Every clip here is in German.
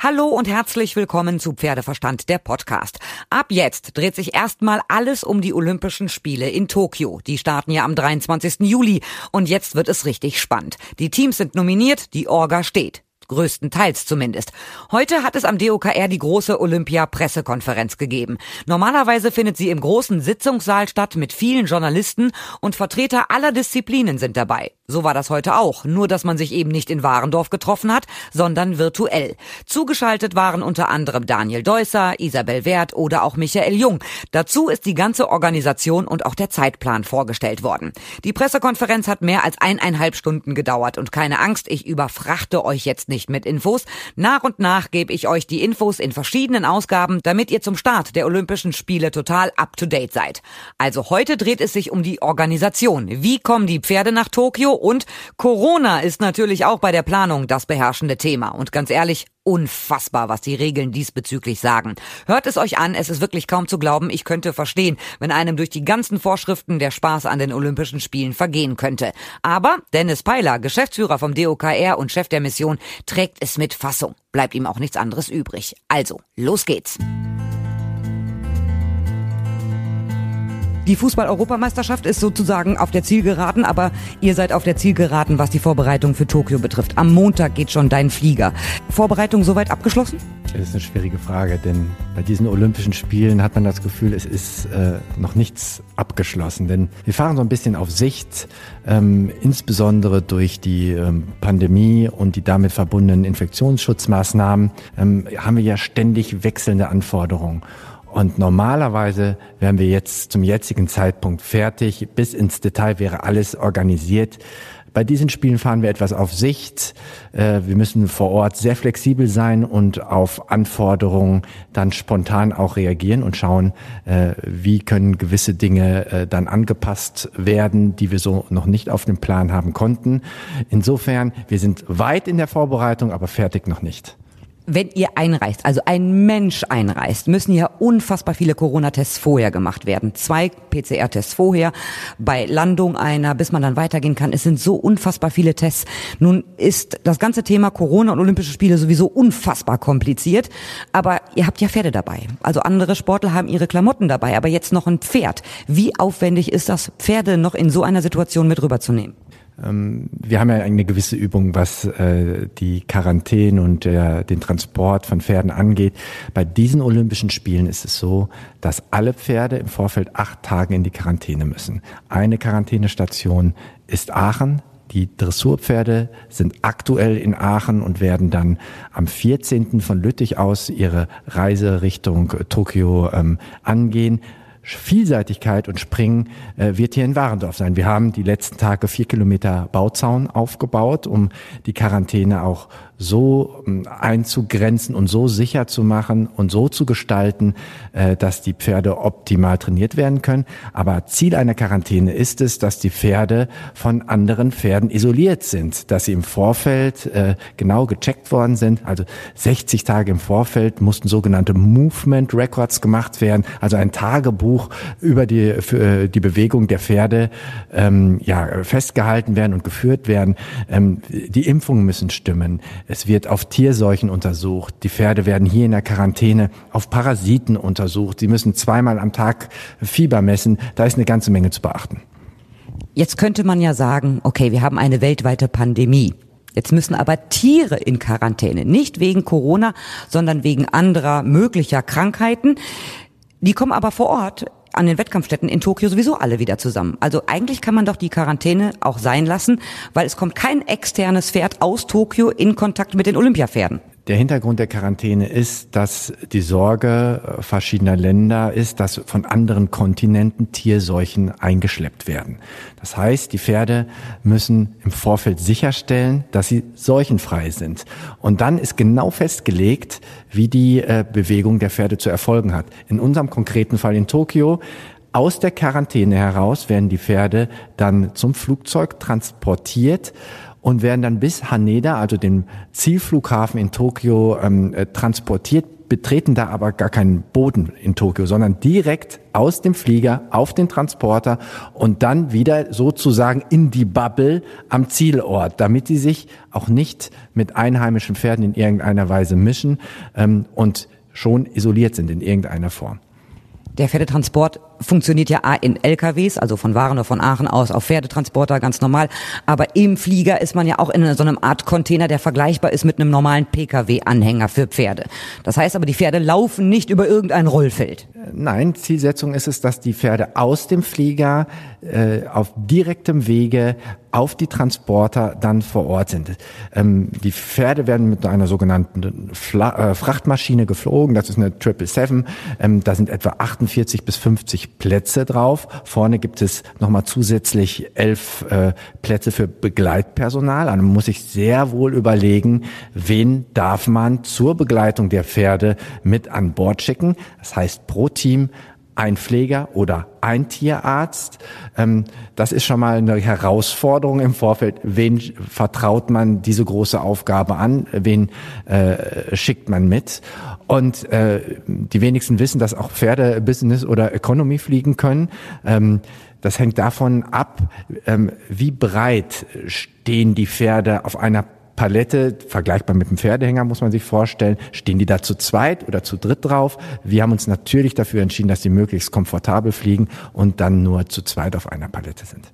Hallo und herzlich willkommen zu Pferdeverstand, der Podcast. Ab jetzt dreht sich erstmal alles um die Olympischen Spiele in Tokio. Die starten ja am 23. Juli und jetzt wird es richtig spannend. Die Teams sind nominiert, die Orga steht größtenteils zumindest. Heute hat es am DOKR die große Olympia-Pressekonferenz gegeben. Normalerweise findet sie im großen Sitzungssaal statt mit vielen Journalisten und Vertreter aller Disziplinen sind dabei. So war das heute auch, nur dass man sich eben nicht in Warendorf getroffen hat, sondern virtuell. Zugeschaltet waren unter anderem Daniel Deusser, Isabel Wert oder auch Michael Jung. Dazu ist die ganze Organisation und auch der Zeitplan vorgestellt worden. Die Pressekonferenz hat mehr als eineinhalb Stunden gedauert und keine Angst, ich überfrachte euch jetzt nicht nicht mit Infos. Nach und nach gebe ich euch die Infos in verschiedenen Ausgaben, damit ihr zum Start der Olympischen Spiele total up-to-date seid. Also heute dreht es sich um die Organisation. Wie kommen die Pferde nach Tokio? Und Corona ist natürlich auch bei der Planung das beherrschende Thema. Und ganz ehrlich, unfassbar, was die Regeln diesbezüglich sagen. Hört es euch an, es ist wirklich kaum zu glauben, ich könnte verstehen, wenn einem durch die ganzen Vorschriften der Spaß an den Olympischen Spielen vergehen könnte. Aber Dennis Peiler, Geschäftsführer vom DOKR und Chef der Mission, trägt es mit Fassung. Bleibt ihm auch nichts anderes übrig. Also, los geht's. Die Fußball-Europameisterschaft ist sozusagen auf der Zielgeraden, aber ihr seid auf der Zielgeraden, was die Vorbereitung für Tokio betrifft. Am Montag geht schon dein Flieger. Vorbereitung soweit abgeschlossen? Das ist eine schwierige Frage, denn bei diesen Olympischen Spielen hat man das Gefühl, es ist äh, noch nichts abgeschlossen. Denn wir fahren so ein bisschen auf Sicht, ähm, insbesondere durch die ähm, Pandemie und die damit verbundenen Infektionsschutzmaßnahmen ähm, haben wir ja ständig wechselnde Anforderungen. Und normalerweise wären wir jetzt zum jetzigen Zeitpunkt fertig. Bis ins Detail wäre alles organisiert. Bei diesen Spielen fahren wir etwas auf Sicht. Äh, wir müssen vor Ort sehr flexibel sein und auf Anforderungen dann spontan auch reagieren und schauen, äh, wie können gewisse Dinge äh, dann angepasst werden, die wir so noch nicht auf dem Plan haben konnten. Insofern, wir sind weit in der Vorbereitung, aber fertig noch nicht wenn ihr einreist, also ein Mensch einreist, müssen ja unfassbar viele Corona-Tests vorher gemacht werden. Zwei PCR-Tests vorher, bei Landung einer, bis man dann weitergehen kann. Es sind so unfassbar viele Tests. Nun ist das ganze Thema Corona und Olympische Spiele sowieso unfassbar kompliziert. Aber ihr habt ja Pferde dabei. Also andere Sportler haben ihre Klamotten dabei, aber jetzt noch ein Pferd. Wie aufwendig ist das, Pferde noch in so einer Situation mit rüberzunehmen? Ähm, wir haben ja eine gewisse Übung, was äh, die Quarantäne und den Transport von Pferden angeht. Bei diesen Olympischen Spielen ist es so, dass alle Pferde im Vorfeld acht Tage in die Quarantäne müssen. Eine Quarantänestation ist Aachen. Die Dressurpferde sind aktuell in Aachen und werden dann am 14. von Lüttich aus ihre Reise Richtung Tokio ähm, angehen. Vielseitigkeit und Springen äh, wird hier in Warendorf sein. Wir haben die letzten Tage vier Kilometer Bauzaun aufgebaut, um die Quarantäne auch so ähm, einzugrenzen und so sicher zu machen und so zu gestalten, äh, dass die Pferde optimal trainiert werden können. Aber Ziel einer Quarantäne ist es, dass die Pferde von anderen Pferden isoliert sind, dass sie im Vorfeld äh, genau gecheckt worden sind. Also 60 Tage im Vorfeld mussten sogenannte Movement Records gemacht werden, also ein Tagebuch über die, für äh, die Bewegung der Pferde ähm, ja, festgehalten werden und geführt werden. Ähm, die Impfungen müssen stimmen. Es wird auf Tierseuchen untersucht. Die Pferde werden hier in der Quarantäne auf Parasiten untersucht. Sie müssen zweimal am Tag Fieber messen. Da ist eine ganze Menge zu beachten. Jetzt könnte man ja sagen, okay, wir haben eine weltweite Pandemie. Jetzt müssen aber Tiere in Quarantäne, nicht wegen Corona, sondern wegen anderer möglicher Krankheiten. Die kommen aber vor Ort an den Wettkampfstätten in Tokio sowieso alle wieder zusammen. Also eigentlich kann man doch die Quarantäne auch sein lassen, weil es kommt kein externes Pferd aus Tokio in Kontakt mit den Olympiapferden. Der Hintergrund der Quarantäne ist, dass die Sorge äh, verschiedener Länder ist, dass von anderen Kontinenten Tierseuchen eingeschleppt werden. Das heißt, die Pferde müssen im Vorfeld sicherstellen, dass sie seuchenfrei sind. Und dann ist genau festgelegt, wie die äh, Bewegung der Pferde zu erfolgen hat. In unserem konkreten Fall in Tokio aus der Quarantäne heraus werden die Pferde dann zum Flugzeug transportiert und werden dann bis Haneda, also dem Zielflughafen in Tokio, ähm, äh, transportiert betreten da aber gar keinen Boden in Tokio, sondern direkt aus dem Flieger auf den Transporter und dann wieder sozusagen in die Bubble am Zielort, damit sie sich auch nicht mit einheimischen Pferden in irgendeiner Weise mischen ähm, und schon isoliert sind in irgendeiner Form. Der Pferdetransport funktioniert ja in LKWs, also von Waren oder von Aachen aus auf Pferdetransporter ganz normal. Aber im Flieger ist man ja auch in so einem Art Container, der vergleichbar ist mit einem normalen Pkw-Anhänger für Pferde. Das heißt aber, die Pferde laufen nicht über irgendein Rollfeld. Nein, Zielsetzung ist es, dass die Pferde aus dem Flieger äh, auf direktem Wege auf die Transporter dann vor Ort sind. Ähm, die Pferde werden mit einer sogenannten Fla äh, Frachtmaschine geflogen. Das ist eine 777. Ähm, da sind etwa 48 bis 50 Plätze drauf. Vorne gibt es nochmal zusätzlich elf äh, Plätze für Begleitpersonal. Also man muss sich sehr wohl überlegen, wen darf man zur Begleitung der Pferde mit an Bord schicken. Das heißt, pro Team ein Pfleger oder ein Tierarzt. Ähm, das ist schon mal eine Herausforderung im Vorfeld. Wen vertraut man diese große Aufgabe an? Wen äh, schickt man mit? Und äh, die wenigsten wissen, dass auch Pferde Business oder Economy fliegen können. Ähm, das hängt davon ab, ähm, wie breit stehen die Pferde auf einer Palette, vergleichbar mit dem Pferdehänger muss man sich vorstellen, stehen die da zu zweit oder zu dritt drauf. Wir haben uns natürlich dafür entschieden, dass sie möglichst komfortabel fliegen und dann nur zu zweit auf einer Palette sind.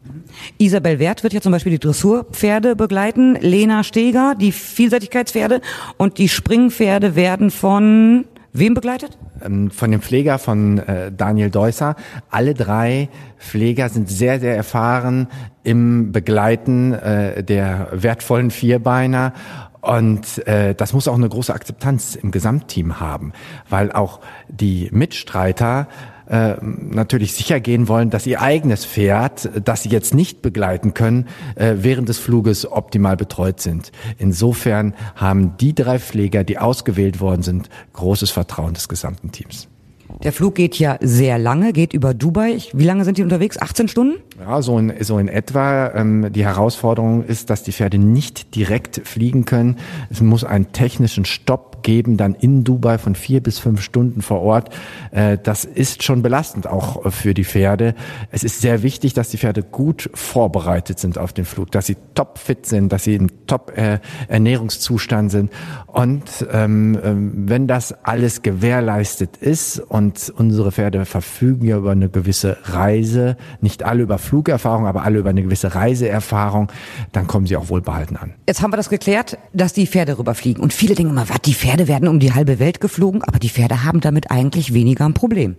Isabel Wert wird ja zum Beispiel die Dressurpferde begleiten, Lena Steger die Vielseitigkeitspferde und die Springpferde werden von wem begleitet? Ähm, von dem Pfleger von äh, Daniel Deusser. Alle drei Pfleger sind sehr, sehr erfahren im Begleiten äh, der wertvollen Vierbeiner und äh, das muss auch eine große Akzeptanz im Gesamtteam haben, weil auch die Mitstreiter äh, natürlich sicher gehen wollen, dass ihr eigenes Pferd, das sie jetzt nicht begleiten können, äh, während des Fluges optimal betreut sind. Insofern haben die drei Pfleger, die ausgewählt worden sind, großes Vertrauen des gesamten Teams. Der Flug geht ja sehr lange, geht über Dubai. Wie lange sind die unterwegs? 18 Stunden? Ja, so in, so in etwa. Ähm, die Herausforderung ist, dass die Pferde nicht direkt fliegen können. Es muss einen technischen Stopp geben, dann in Dubai von vier bis fünf Stunden vor Ort. Äh, das ist schon belastend auch für die Pferde. Es ist sehr wichtig, dass die Pferde gut vorbereitet sind auf den Flug, dass sie topfit sind, dass sie in Top-Ernährungszustand sind. Und ähm, ähm, wenn das alles gewährleistet ist und unsere Pferde verfügen ja über eine gewisse Reise, nicht alle über Flugerfahrung, aber alle über eine gewisse Reiseerfahrung, dann kommen sie auch wohlbehalten an. Jetzt haben wir das geklärt, dass die Pferde rüberfliegen. Und viele denken immer, was, die Pferde Pferde werden um die halbe Welt geflogen, aber die Pferde haben damit eigentlich weniger ein Problem.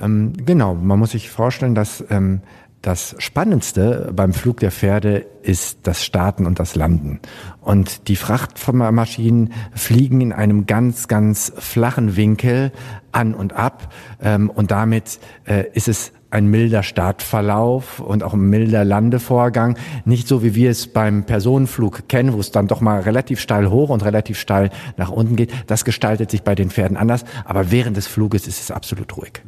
Ähm, genau, man muss sich vorstellen, dass ähm, das Spannendste beim Flug der Pferde ist das Starten und das Landen. Und die Frachtmaschinen fliegen in einem ganz, ganz flachen Winkel an und ab. Ähm, und damit äh, ist es ein milder Startverlauf und auch ein milder Landevorgang. Nicht so, wie wir es beim Personenflug kennen, wo es dann doch mal relativ steil hoch und relativ steil nach unten geht. Das gestaltet sich bei den Pferden anders. Aber während des Fluges ist es absolut ruhig.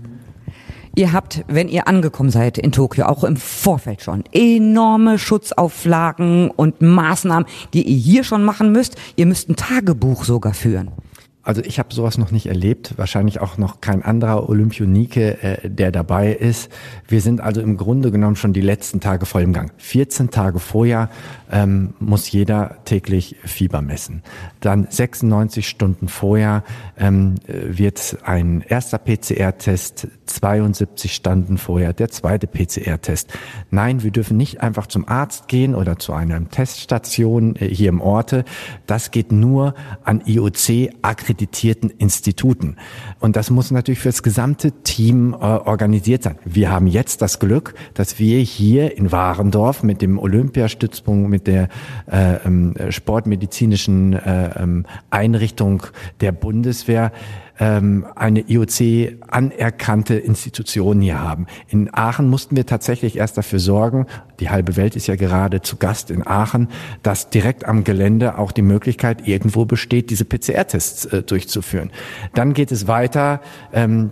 Ihr habt, wenn ihr angekommen seid in Tokio, auch im Vorfeld schon enorme Schutzauflagen und Maßnahmen, die ihr hier schon machen müsst. Ihr müsst ein Tagebuch sogar führen. Also ich habe sowas noch nicht erlebt, wahrscheinlich auch noch kein anderer Olympionike, äh, der dabei ist. Wir sind also im Grunde genommen schon die letzten Tage voll im Gang. 14 Tage vorher ähm, muss jeder täglich Fieber messen. Dann 96 Stunden vorher ähm, wird ein erster PCR-Test, 72 Stunden vorher der zweite PCR-Test. Nein, wir dürfen nicht einfach zum Arzt gehen oder zu einer Teststation äh, hier im Orte. Das geht nur an IOC akkreditierten Instituten. Und das muss natürlich für das gesamte Team äh, organisiert sein. Wir haben jetzt das Glück, dass wir hier in Warendorf mit dem Olympiastützpunkt, mit der äh, ähm, sportmedizinischen äh, ähm, Einrichtung der Bundeswehr ähm, eine IOC anerkannte Institution hier haben. In Aachen mussten wir tatsächlich erst dafür sorgen, die halbe Welt ist ja gerade zu Gast in Aachen, dass direkt am Gelände auch die Möglichkeit irgendwo besteht, diese PCR-Tests äh, durchzuführen. Dann geht es weiter,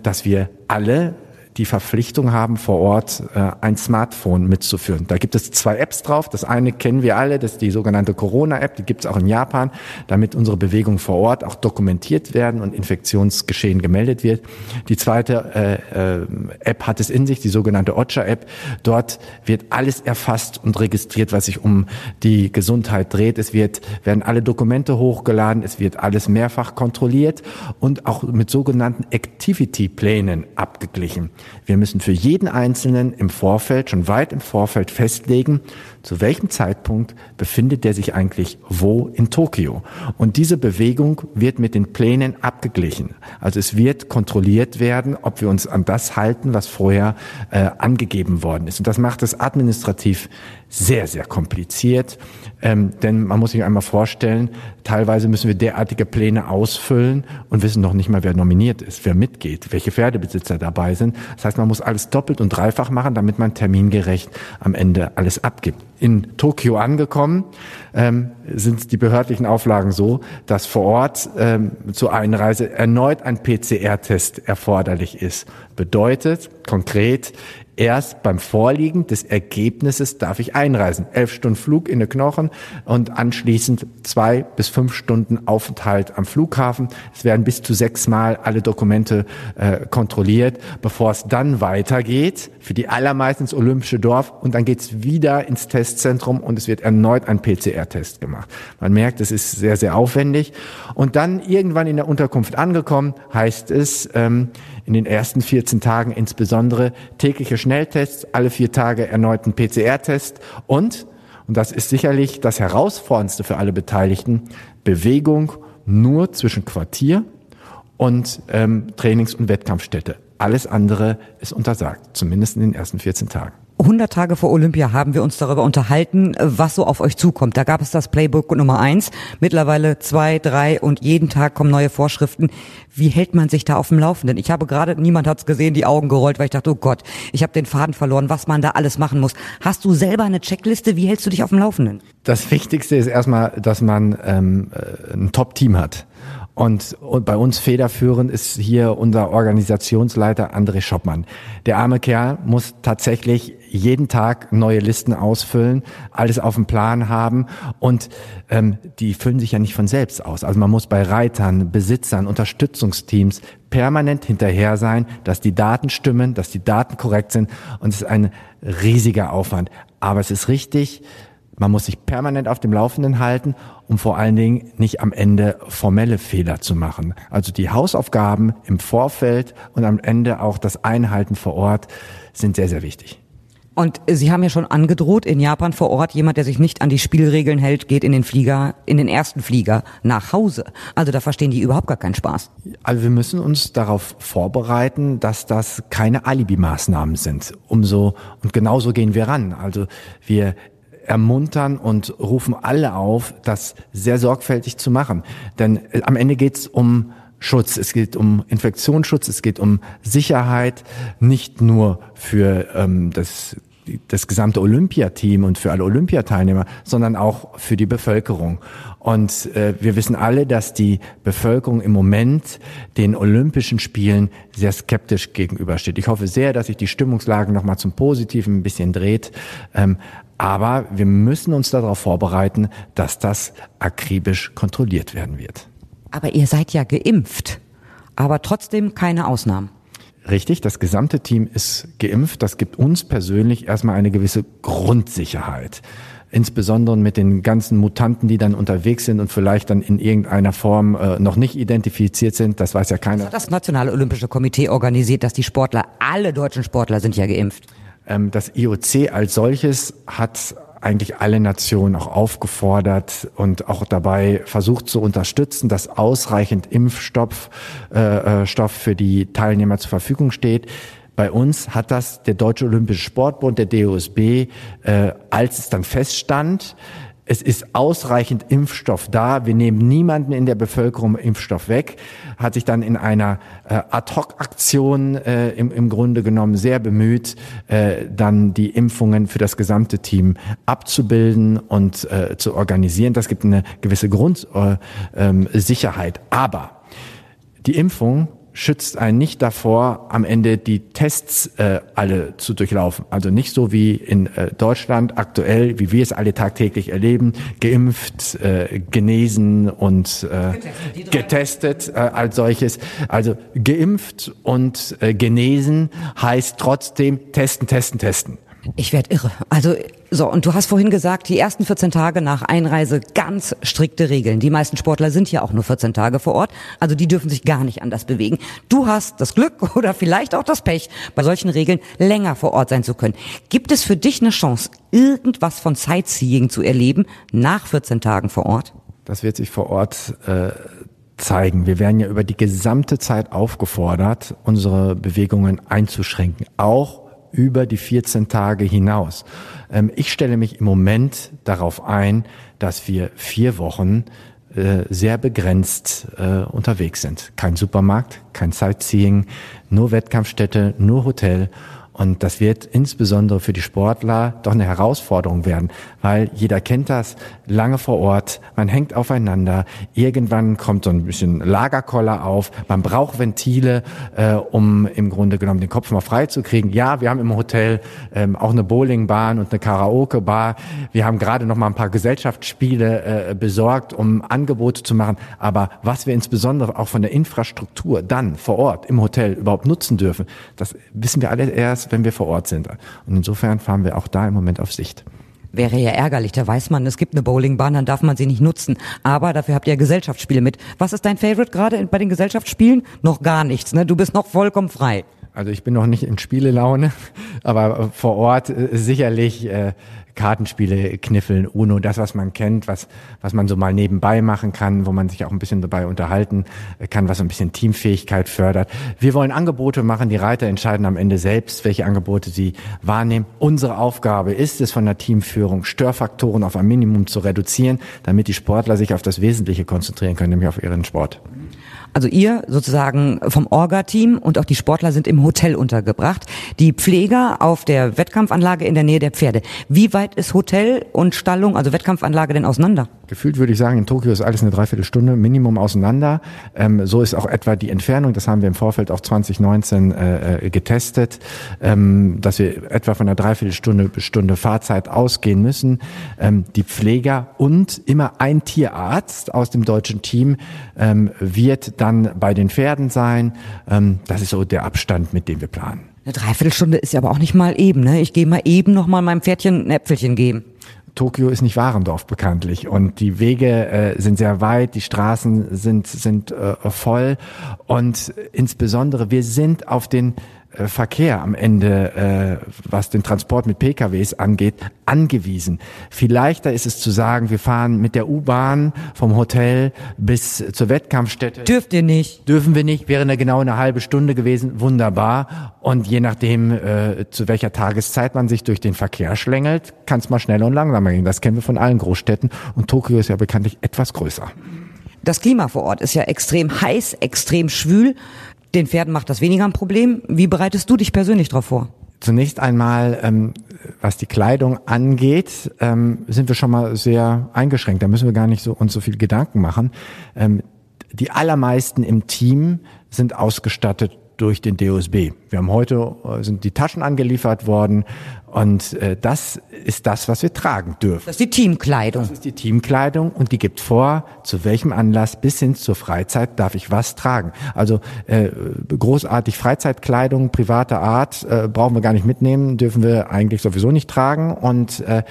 dass wir alle die Verpflichtung haben, vor Ort äh, ein Smartphone mitzuführen. Da gibt es zwei Apps drauf. Das eine kennen wir alle, das ist die sogenannte Corona-App, die gibt es auch in Japan, damit unsere Bewegungen vor Ort auch dokumentiert werden und Infektionsgeschehen gemeldet wird. Die zweite äh, äh, App hat es in sich, die sogenannte Ocha-App. Dort wird alles erfasst und registriert, was sich um die Gesundheit dreht. Es wird, werden alle Dokumente hochgeladen, es wird alles mehrfach kontrolliert und auch mit sogenannten Activity-Plänen abgeglichen. Wir müssen für jeden Einzelnen im Vorfeld, schon weit im Vorfeld festlegen, zu welchem Zeitpunkt befindet der sich eigentlich wo in Tokio. Und diese Bewegung wird mit den Plänen abgeglichen. Also es wird kontrolliert werden, ob wir uns an das halten, was vorher äh, angegeben worden ist. Und das macht es administrativ sehr, sehr kompliziert. Ähm, denn man muss sich einmal vorstellen, teilweise müssen wir derartige Pläne ausfüllen und wissen noch nicht mal, wer nominiert ist, wer mitgeht, welche Pferdebesitzer dabei sind. Das heißt, man muss alles doppelt und dreifach machen, damit man termingerecht am Ende alles abgibt. In Tokio angekommen ähm, sind die behördlichen Auflagen so, dass vor Ort ähm, zur Einreise erneut ein PCR-Test erforderlich ist. Bedeutet konkret, erst beim Vorliegen des Ergebnisses darf ich einreisen. Elf Stunden Flug in den Knochen und anschließend zwei bis fünf Stunden Aufenthalt am Flughafen. Es werden bis zu sechsmal alle Dokumente äh, kontrolliert, bevor es dann weitergeht für die allermeisten ins Olympische Dorf und dann geht's wieder ins Testzentrum und es wird erneut ein PCR-Test gemacht. Man merkt, es ist sehr, sehr aufwendig. Und dann irgendwann in der Unterkunft angekommen, heißt es, ähm, in den ersten 14 Tagen insbesondere tägliche Schnelltests, alle vier Tage erneuten PCR-Test und, und das ist sicherlich das Herausforderndste für alle Beteiligten, Bewegung nur zwischen Quartier und ähm, Trainings- und Wettkampfstätte. Alles andere ist untersagt, zumindest in den ersten 14 Tagen. 100 Tage vor Olympia haben wir uns darüber unterhalten, was so auf euch zukommt. Da gab es das Playbook Nummer eins, mittlerweile zwei, drei und jeden Tag kommen neue Vorschriften. Wie hält man sich da auf dem Laufenden? Ich habe gerade, niemand hat's gesehen, die Augen gerollt, weil ich dachte, oh Gott, ich habe den Faden verloren, was man da alles machen muss. Hast du selber eine Checkliste? Wie hältst du dich auf dem Laufenden? Das Wichtigste ist erstmal, dass man ähm, äh, ein Top-Team hat. Und, und bei uns federführend ist hier unser Organisationsleiter André Schoppmann. Der arme Kerl muss tatsächlich jeden Tag neue Listen ausfüllen, alles auf dem Plan haben und ähm, die füllen sich ja nicht von selbst aus. Also man muss bei Reitern, Besitzern, Unterstützungsteams permanent hinterher sein, dass die Daten stimmen, dass die Daten korrekt sind und es ist ein riesiger Aufwand. Aber es ist richtig, man muss sich permanent auf dem Laufenden halten, um vor allen Dingen nicht am Ende formelle Fehler zu machen. Also die Hausaufgaben im Vorfeld und am Ende auch das Einhalten vor Ort sind sehr, sehr wichtig. Und Sie haben ja schon angedroht, in Japan vor Ort, jemand, der sich nicht an die Spielregeln hält, geht in den Flieger, in den ersten Flieger nach Hause. Also da verstehen die überhaupt gar keinen Spaß. Also wir müssen uns darauf vorbereiten, dass das keine Alibi-Maßnahmen sind. Umso, und genauso gehen wir ran. Also wir ermuntern und rufen alle auf, das sehr sorgfältig zu machen. Denn äh, am Ende geht es um Schutz, es geht um Infektionsschutz, es geht um Sicherheit, nicht nur für ähm, das das gesamte Olympiateam und für alle Olympiateilnehmer, sondern auch für die Bevölkerung. Und äh, wir wissen alle, dass die Bevölkerung im Moment den Olympischen Spielen sehr skeptisch gegenübersteht. Ich hoffe sehr, dass sich die Stimmungslage nochmal zum Positiven ein bisschen dreht. Ähm, aber wir müssen uns darauf vorbereiten, dass das akribisch kontrolliert werden wird. Aber ihr seid ja geimpft, aber trotzdem keine Ausnahmen. Richtig, das gesamte Team ist geimpft. Das gibt uns persönlich erstmal eine gewisse Grundsicherheit. Insbesondere mit den ganzen Mutanten, die dann unterwegs sind und vielleicht dann in irgendeiner Form äh, noch nicht identifiziert sind. Das weiß ja keiner. Das hat das Nationale Olympische Komitee organisiert, dass die Sportler, alle deutschen Sportler sind ja geimpft. Ähm, das IOC als solches hat eigentlich alle Nationen auch aufgefordert und auch dabei versucht zu unterstützen, dass ausreichend Impfstoff äh, äh Stoff für die Teilnehmer zur Verfügung steht. Bei uns hat das der Deutsche Olympische Sportbund, der DOSB, äh, als es dann feststand, es ist ausreichend Impfstoff da. Wir nehmen niemanden in der Bevölkerung Impfstoff weg. Hat sich dann in einer äh, Ad-hoc-Aktion äh, im, im Grunde genommen sehr bemüht, äh, dann die Impfungen für das gesamte Team abzubilden und äh, zu organisieren. Das gibt eine gewisse Grundsicherheit. Äh, ähm, Aber die Impfung schützt einen nicht davor, am Ende die Tests äh, alle zu durchlaufen. Also nicht so wie in äh, Deutschland aktuell, wie wir es alle tagtäglich erleben, geimpft, äh, genesen und äh, getestet, äh, als solches. Also geimpft und äh, genesen heißt trotzdem testen, testen, testen. Ich werde irre. Also so, und du hast vorhin gesagt, die ersten 14 Tage nach Einreise ganz strikte Regeln. Die meisten Sportler sind ja auch nur 14 Tage vor Ort, also die dürfen sich gar nicht anders bewegen. Du hast das Glück oder vielleicht auch das Pech, bei solchen Regeln länger vor Ort sein zu können. Gibt es für dich eine Chance, irgendwas von Sightseeing zu erleben nach 14 Tagen vor Ort? Das wird sich vor Ort äh, zeigen. Wir werden ja über die gesamte Zeit aufgefordert, unsere Bewegungen einzuschränken, auch über die 14 Tage hinaus. Ähm, ich stelle mich im Moment darauf ein, dass wir vier Wochen äh, sehr begrenzt äh, unterwegs sind. Kein Supermarkt, kein Sightseeing, nur Wettkampfstätte, nur Hotel und das wird insbesondere für die Sportler doch eine Herausforderung werden, weil jeder kennt das, lange vor Ort, man hängt aufeinander, irgendwann kommt so ein bisschen Lagerkoller auf, man braucht Ventile, äh, um im Grunde genommen den Kopf mal frei zu kriegen. Ja, wir haben im Hotel ähm, auch eine Bowlingbahn und eine Karaoke-Bar. Wir haben gerade noch mal ein paar Gesellschaftsspiele äh, besorgt, um Angebote zu machen. Aber was wir insbesondere auch von der Infrastruktur dann vor Ort im Hotel überhaupt nutzen dürfen, das wissen wir alle erst, wenn wir vor Ort sind. Und insofern fahren wir auch da im Moment auf Sicht. Wäre ja ärgerlich, da weiß man, es gibt eine Bowlingbahn, dann darf man sie nicht nutzen. Aber dafür habt ihr Gesellschaftsspiele mit. Was ist dein Favorite gerade bei den Gesellschaftsspielen? Noch gar nichts, ne? Du bist noch vollkommen frei. Also ich bin noch nicht in Spielelaune, aber vor Ort äh, sicherlich äh, Kartenspiele, Kniffeln, Uno, das, was man kennt, was, was man so mal nebenbei machen kann, wo man sich auch ein bisschen dabei unterhalten kann, was ein bisschen Teamfähigkeit fördert. Wir wollen Angebote machen, die Reiter entscheiden am Ende selbst, welche Angebote sie wahrnehmen. Unsere Aufgabe ist es von der Teamführung, Störfaktoren auf ein Minimum zu reduzieren, damit die Sportler sich auf das Wesentliche konzentrieren können, nämlich auf ihren Sport. Also ihr sozusagen vom Orga-Team und auch die Sportler sind im Hotel untergebracht. Die Pfleger auf der Wettkampfanlage in der Nähe der Pferde. Wie weit ist Hotel und Stallung, also Wettkampfanlage denn auseinander? Gefühlt würde ich sagen, in Tokio ist alles eine Dreiviertelstunde Minimum auseinander. Ähm, so ist auch etwa die Entfernung. Das haben wir im Vorfeld auch 2019 äh, äh, getestet, ähm, dass wir etwa von einer Dreiviertelstunde Stunde Fahrzeit ausgehen müssen. Ähm, die Pfleger und immer ein Tierarzt aus dem deutschen Team ähm, wird dann bei den Pferden sein. Ähm, das ist so der Abstand, mit dem wir planen. Eine Dreiviertelstunde ist ja aber auch nicht mal eben. Ne? Ich gehe mal eben noch mal meinem Pferdchen ein Äpfelchen geben. Tokio ist nicht Warendorf bekanntlich und die Wege äh, sind sehr weit, die Straßen sind sind äh, voll und insbesondere wir sind auf den äh, Verkehr am Ende, äh, was den Transport mit PKWs angeht, angewiesen. Viel leichter ist es zu sagen, wir fahren mit der U-Bahn vom Hotel bis zur Wettkampfstätte. Dürft ihr nicht? Dürfen wir nicht, wäre eine genau eine halbe Stunde gewesen, wunderbar. Und je nachdem, äh, zu welcher Tageszeit man sich durch den Verkehr schlängelt, kann es mal schneller und langsamer gehen. Das kennen wir von allen Großstädten und Tokio ist ja bekanntlich etwas größer. Das Klima vor Ort ist ja extrem heiß, extrem schwül. Den Pferden macht das weniger ein Problem. Wie bereitest du dich persönlich darauf vor? Zunächst einmal, ähm, was die Kleidung angeht, ähm, sind wir schon mal sehr eingeschränkt. Da müssen wir gar nicht so uns so viel Gedanken machen. Ähm, die allermeisten im Team sind ausgestattet durch den DOSB. Wir haben heute äh, sind die Taschen angeliefert worden und äh, das ist das, was wir tragen dürfen. Das ist die Teamkleidung. Das ist die Teamkleidung und die gibt vor, zu welchem Anlass bis hin zur Freizeit darf ich was tragen. Also äh, großartig Freizeitkleidung privater Art äh, brauchen wir gar nicht mitnehmen, dürfen wir eigentlich sowieso nicht tragen und äh,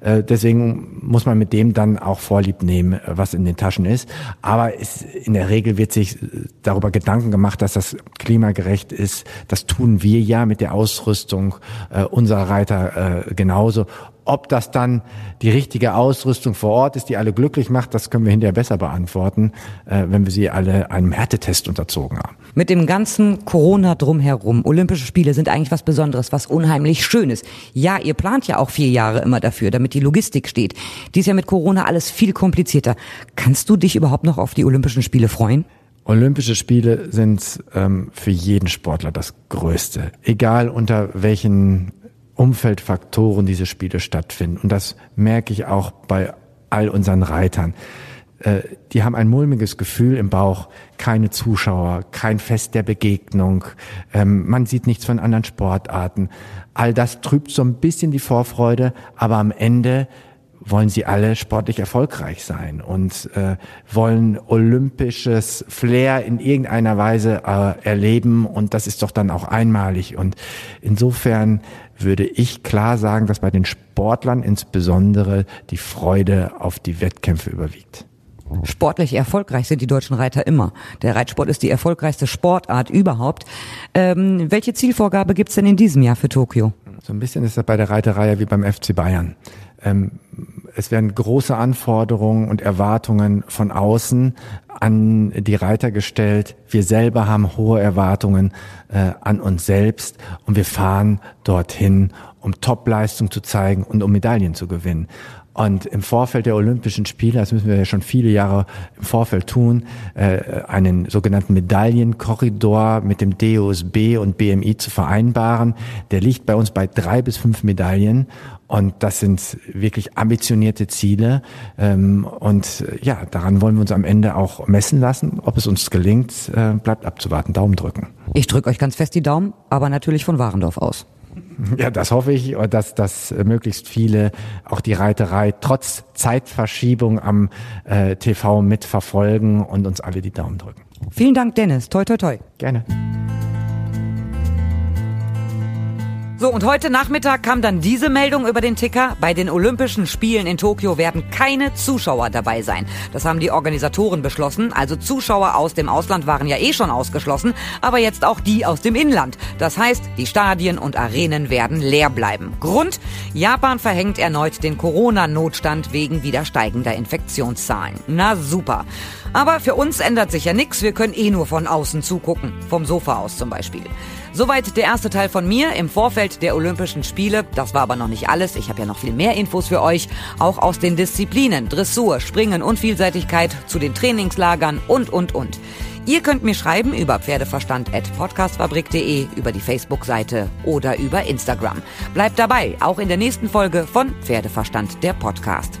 äh, deswegen muss man mit dem dann auch Vorlieb nehmen, was in den Taschen ist. Aber es, in der Regel wird sich darüber Gedanken gemacht, dass das klimagerecht ist. Das tun wir ja mit der Ausrüstung äh, unserer Reiter weiter äh, genauso. Ob das dann die richtige Ausrüstung vor Ort ist, die alle glücklich macht, das können wir hinterher besser beantworten, äh, wenn wir sie alle einem Härtetest unterzogen haben. Mit dem ganzen Corona drumherum, Olympische Spiele sind eigentlich was Besonderes, was unheimlich Schönes. Ja, ihr plant ja auch vier Jahre immer dafür, damit die Logistik steht. Die ist ja mit Corona alles viel komplizierter. Kannst du dich überhaupt noch auf die Olympischen Spiele freuen? Olympische Spiele sind ähm, für jeden Sportler das Größte. Egal unter welchen Umfeldfaktoren diese Spiele stattfinden. Und das merke ich auch bei all unseren Reitern. äh, die haben ein mulmiges Gefühl im Bauch, keine Zuschauer, kein Fest der Begegnung, ähm, man sieht nichts von anderen Sportarten. All das trübt so ein bisschen die Vorfreude, aber am Ende wollen sie alle sportlich erfolgreich sein und äh, wollen olympisches Flair in irgendeiner Weise äh, erleben und das ist doch dann auch einmalig und insofern würde ich klar sagen, dass bei den Sportlern insbesondere die Freude auf die Wettkämpfe überwiegt. Sportlich erfolgreich sind die deutschen Reiter immer. Der Reitsport ist die erfolgreichste Sportart überhaupt. Ähm, welche Zielvorgabe gibt's denn in diesem Jahr für Tokio? So ein bisschen ist das bei der Reiterei wie beim FC Bayern. Ähm, es werden große Anforderungen und Erwartungen von außen an die Reiter gestellt. Wir selber haben hohe Erwartungen äh, an uns selbst und wir fahren dorthin, um Topleistung zu zeigen und um Medaillen zu gewinnen. Und im Vorfeld der Olympischen Spiele, das müssen wir ja schon viele Jahre im Vorfeld tun, äh, einen sogenannten Medaillenkorridor mit dem DOSB und BMI zu vereinbaren. Der liegt bei uns bei drei bis fünf Medaillen. Und das sind wirklich ambitionierte Ziele. Ähm, und ja, daran wollen wir uns am Ende auch messen lassen. Ob es uns gelingt, äh, bleibt abzuwarten. Daumen drücken. Ich drücke euch ganz fest die Daumen, aber natürlich von Warendorf aus. Ja, das hoffe ich, dass, dass möglichst viele auch die Reiterei trotz Zeitverschiebung am äh, TV mitverfolgen und uns alle die Daumen drücken. Vielen Dank, Dennis. Toi, toi, toi. Gerne. So, und heute Nachmittag kam dann diese Meldung über den Ticker. Bei den Olympischen Spielen in Tokio werden keine Zuschauer dabei sein. Das haben die Organisatoren beschlossen. Also Zuschauer aus dem Ausland waren ja eh schon ausgeschlossen, aber jetzt auch die aus dem Inland. Das heißt, die Stadien und Arenen werden leer bleiben. Grund? Japan verhängt erneut den Corona-Notstand wegen wieder steigender Infektionszahlen. Na super. Aber für uns ändert sich ja nichts. Wir können eh nur von außen zugucken. Vom Sofa aus zum Beispiel. Soweit der erste Teil von mir im Vorfeld der Olympischen Spiele. Das war aber noch nicht alles. Ich habe ja noch viel mehr Infos für euch. Auch aus den Disziplinen Dressur, Springen und Vielseitigkeit zu den Trainingslagern und, und, und. Ihr könnt mir schreiben über pferdeverstand.podcastfabrik.de, über die Facebook-Seite oder über Instagram. Bleibt dabei, auch in der nächsten Folge von Pferdeverstand, der Podcast.